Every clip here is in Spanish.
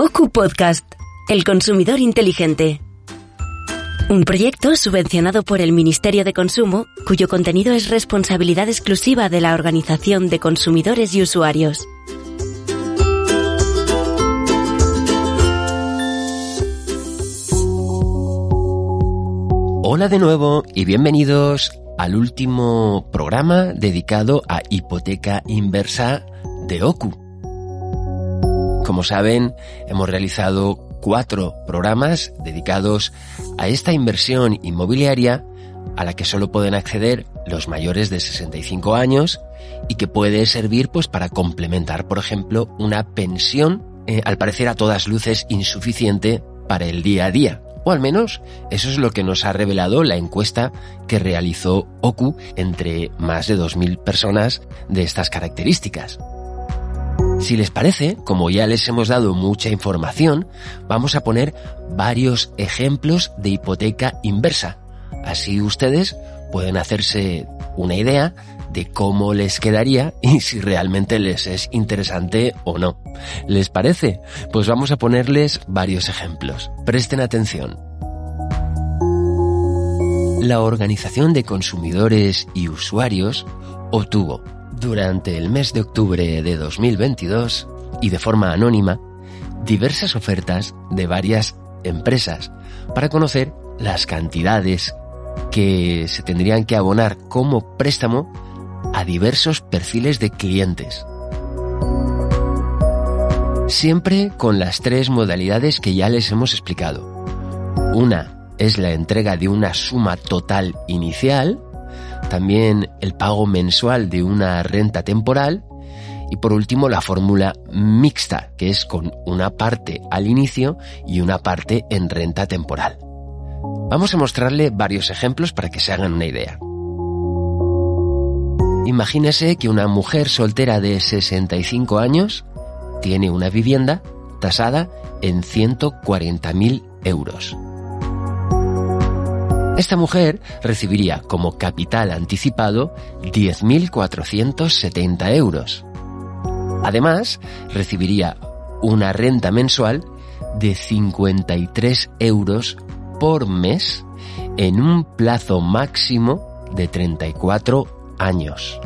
OCU Podcast, El Consumidor Inteligente. Un proyecto subvencionado por el Ministerio de Consumo, cuyo contenido es responsabilidad exclusiva de la Organización de Consumidores y Usuarios. Hola de nuevo y bienvenidos al último programa dedicado a hipoteca inversa de OCU. Como saben, hemos realizado cuatro programas dedicados a esta inversión inmobiliaria a la que solo pueden acceder los mayores de 65 años y que puede servir pues para complementar, por ejemplo, una pensión eh, al parecer a todas luces insuficiente para el día a día. O al menos eso es lo que nos ha revelado la encuesta que realizó OCU entre más de 2.000 personas de estas características. Si les parece, como ya les hemos dado mucha información, vamos a poner varios ejemplos de hipoteca inversa. Así ustedes pueden hacerse una idea de cómo les quedaría y si realmente les es interesante o no. ¿Les parece? Pues vamos a ponerles varios ejemplos. Presten atención. La Organización de Consumidores y Usuarios obtuvo durante el mes de octubre de 2022 y de forma anónima diversas ofertas de varias empresas para conocer las cantidades que se tendrían que abonar como préstamo a diversos perfiles de clientes. Siempre con las tres modalidades que ya les hemos explicado. Una es la entrega de una suma total inicial, también el pago mensual de una renta temporal y por último la fórmula mixta, que es con una parte al inicio y una parte en renta temporal. Vamos a mostrarle varios ejemplos para que se hagan una idea. Imagínese que una mujer soltera de 65 años tiene una vivienda tasada en 140.000 euros. Esta mujer recibiría como capital anticipado 10.470 euros. Además, recibiría una renta mensual de 53 euros por mes en un plazo máximo de 34 años.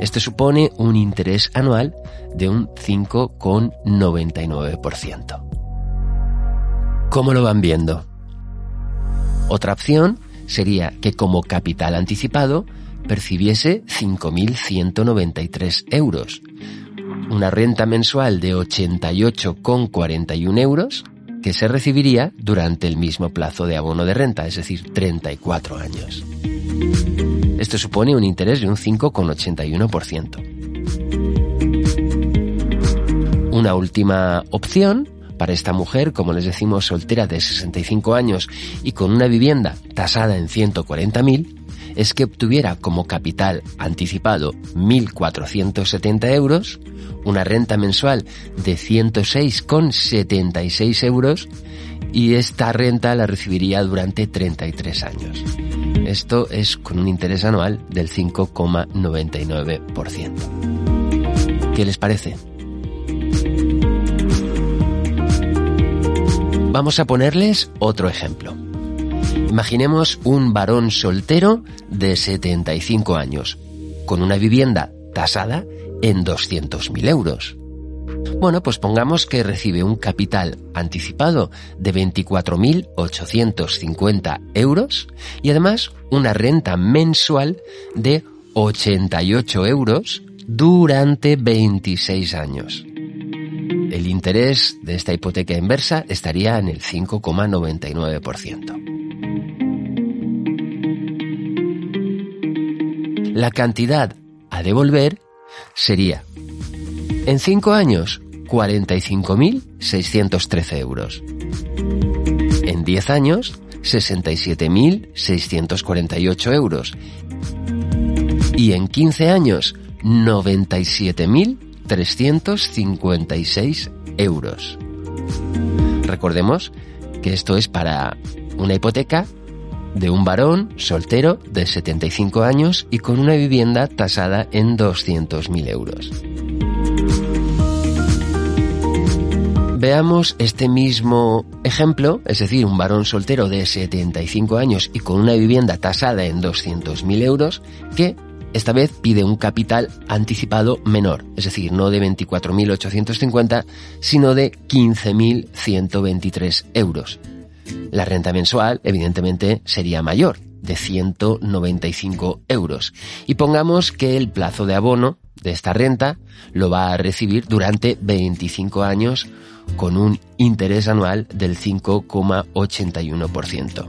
Esto supone un interés anual de un 5,99%. ¿Cómo lo van viendo? Otra opción sería que como capital anticipado percibiese 5.193 euros, una renta mensual de 88,41 euros que se recibiría durante el mismo plazo de abono de renta, es decir, 34 años. Esto supone un interés de un 5,81%. Una última opción para esta mujer, como les decimos, soltera de 65 años y con una vivienda tasada en 140.000, es que obtuviera como capital anticipado 1.470 euros, una renta mensual de 106,76 euros y esta renta la recibiría durante 33 años. Esto es con un interés anual del 5,99%. ¿Qué les parece? Vamos a ponerles otro ejemplo. Imaginemos un varón soltero de 75 años, con una vivienda tasada en 200.000 euros. Bueno, pues pongamos que recibe un capital anticipado de 24.850 euros y además una renta mensual de 88 euros durante 26 años el interés de esta hipoteca inversa estaría en el 5,99%. La cantidad a devolver sería, en 5 años, 45.613 euros. En 10 años, 67.648 euros. Y en 15 años, 97.356 euros. Recordemos que esto es para una hipoteca de un varón soltero de 75 años y con una vivienda tasada en 200.000 euros. Veamos este mismo ejemplo, es decir, un varón soltero de 75 años y con una vivienda tasada en 200.000 euros que esta vez pide un capital anticipado menor, es decir, no de 24.850, sino de 15.123 euros. La renta mensual, evidentemente, sería mayor, de 195 euros. Y pongamos que el plazo de abono de esta renta lo va a recibir durante 25 años con un interés anual del 5,81%.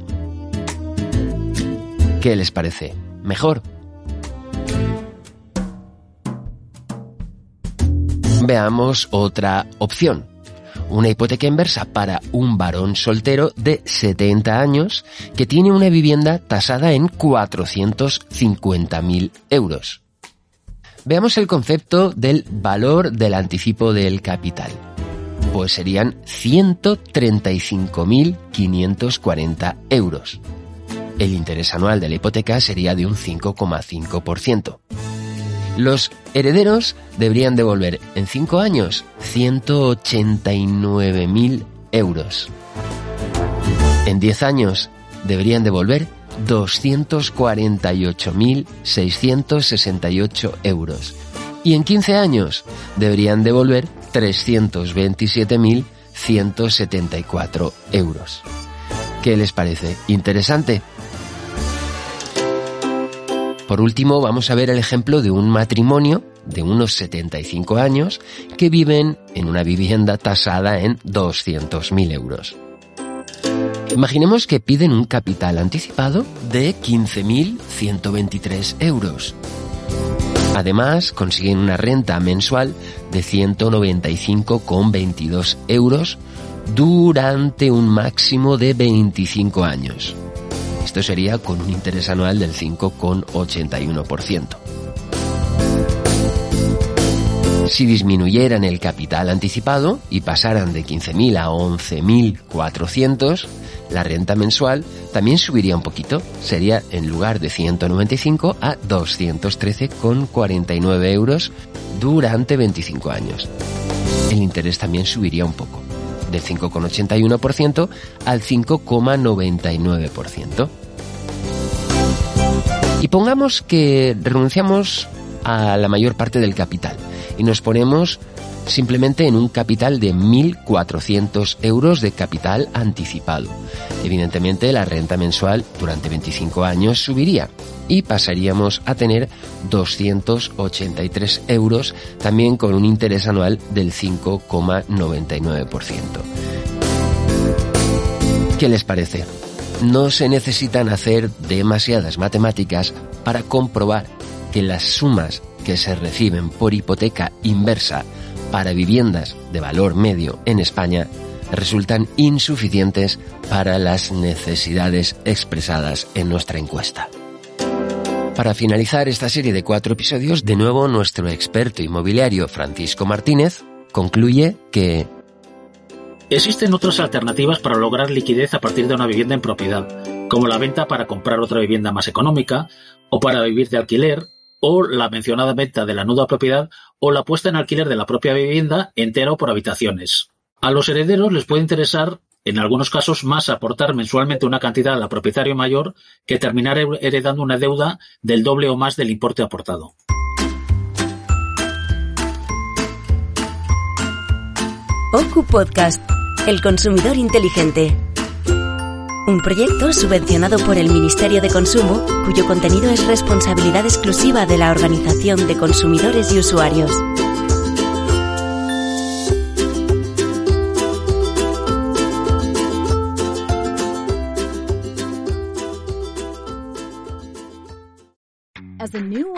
¿Qué les parece? ¿Mejor? Veamos otra opción. Una hipoteca inversa para un varón soltero de 70 años que tiene una vivienda tasada en 450.000 euros. Veamos el concepto del valor del anticipo del capital. Pues serían 135.540 euros. El interés anual de la hipoteca sería de un 5,5%. Los herederos deberían devolver en 5 años 189.000 euros. En 10 años deberían devolver 248.668 euros. Y en 15 años deberían devolver 327.174 euros. ¿Qué les parece? ¿Interesante? Por último, vamos a ver el ejemplo de un matrimonio de unos 75 años que viven en una vivienda tasada en 200.000 euros. Imaginemos que piden un capital anticipado de 15.123 euros. Además, consiguen una renta mensual de 195,22 euros durante un máximo de 25 años. Esto sería con un interés anual del 5,81%. Si disminuyeran el capital anticipado y pasaran de 15.000 a 11.400, la renta mensual también subiría un poquito. Sería en lugar de 195 a 213,49 euros durante 25 años. El interés también subiría un poco del 5,81% al 5,99%. Y pongamos que renunciamos a la mayor parte del capital y nos ponemos simplemente en un capital de 1.400 euros de capital anticipado. Evidentemente la renta mensual durante 25 años subiría y pasaríamos a tener 283 euros también con un interés anual del 5,99%. ¿Qué les parece? No se necesitan hacer demasiadas matemáticas para comprobar que las sumas que se reciben por hipoteca inversa para viviendas de valor medio en España resultan insuficientes para las necesidades expresadas en nuestra encuesta. Para finalizar esta serie de cuatro episodios, de nuevo nuestro experto inmobiliario Francisco Martínez concluye que Existen otras alternativas para lograr liquidez a partir de una vivienda en propiedad, como la venta para comprar otra vivienda más económica, o para vivir de alquiler, o la mencionada venta de la nuda propiedad, o la puesta en alquiler de la propia vivienda entera o por habitaciones. A los herederos les puede interesar, en algunos casos, más aportar mensualmente una cantidad al propietario mayor que terminar heredando una deuda del doble o más del importe aportado. OCU Podcast, El Consumidor Inteligente. Un proyecto subvencionado por el Ministerio de Consumo, cuyo contenido es responsabilidad exclusiva de la Organización de Consumidores y Usuarios.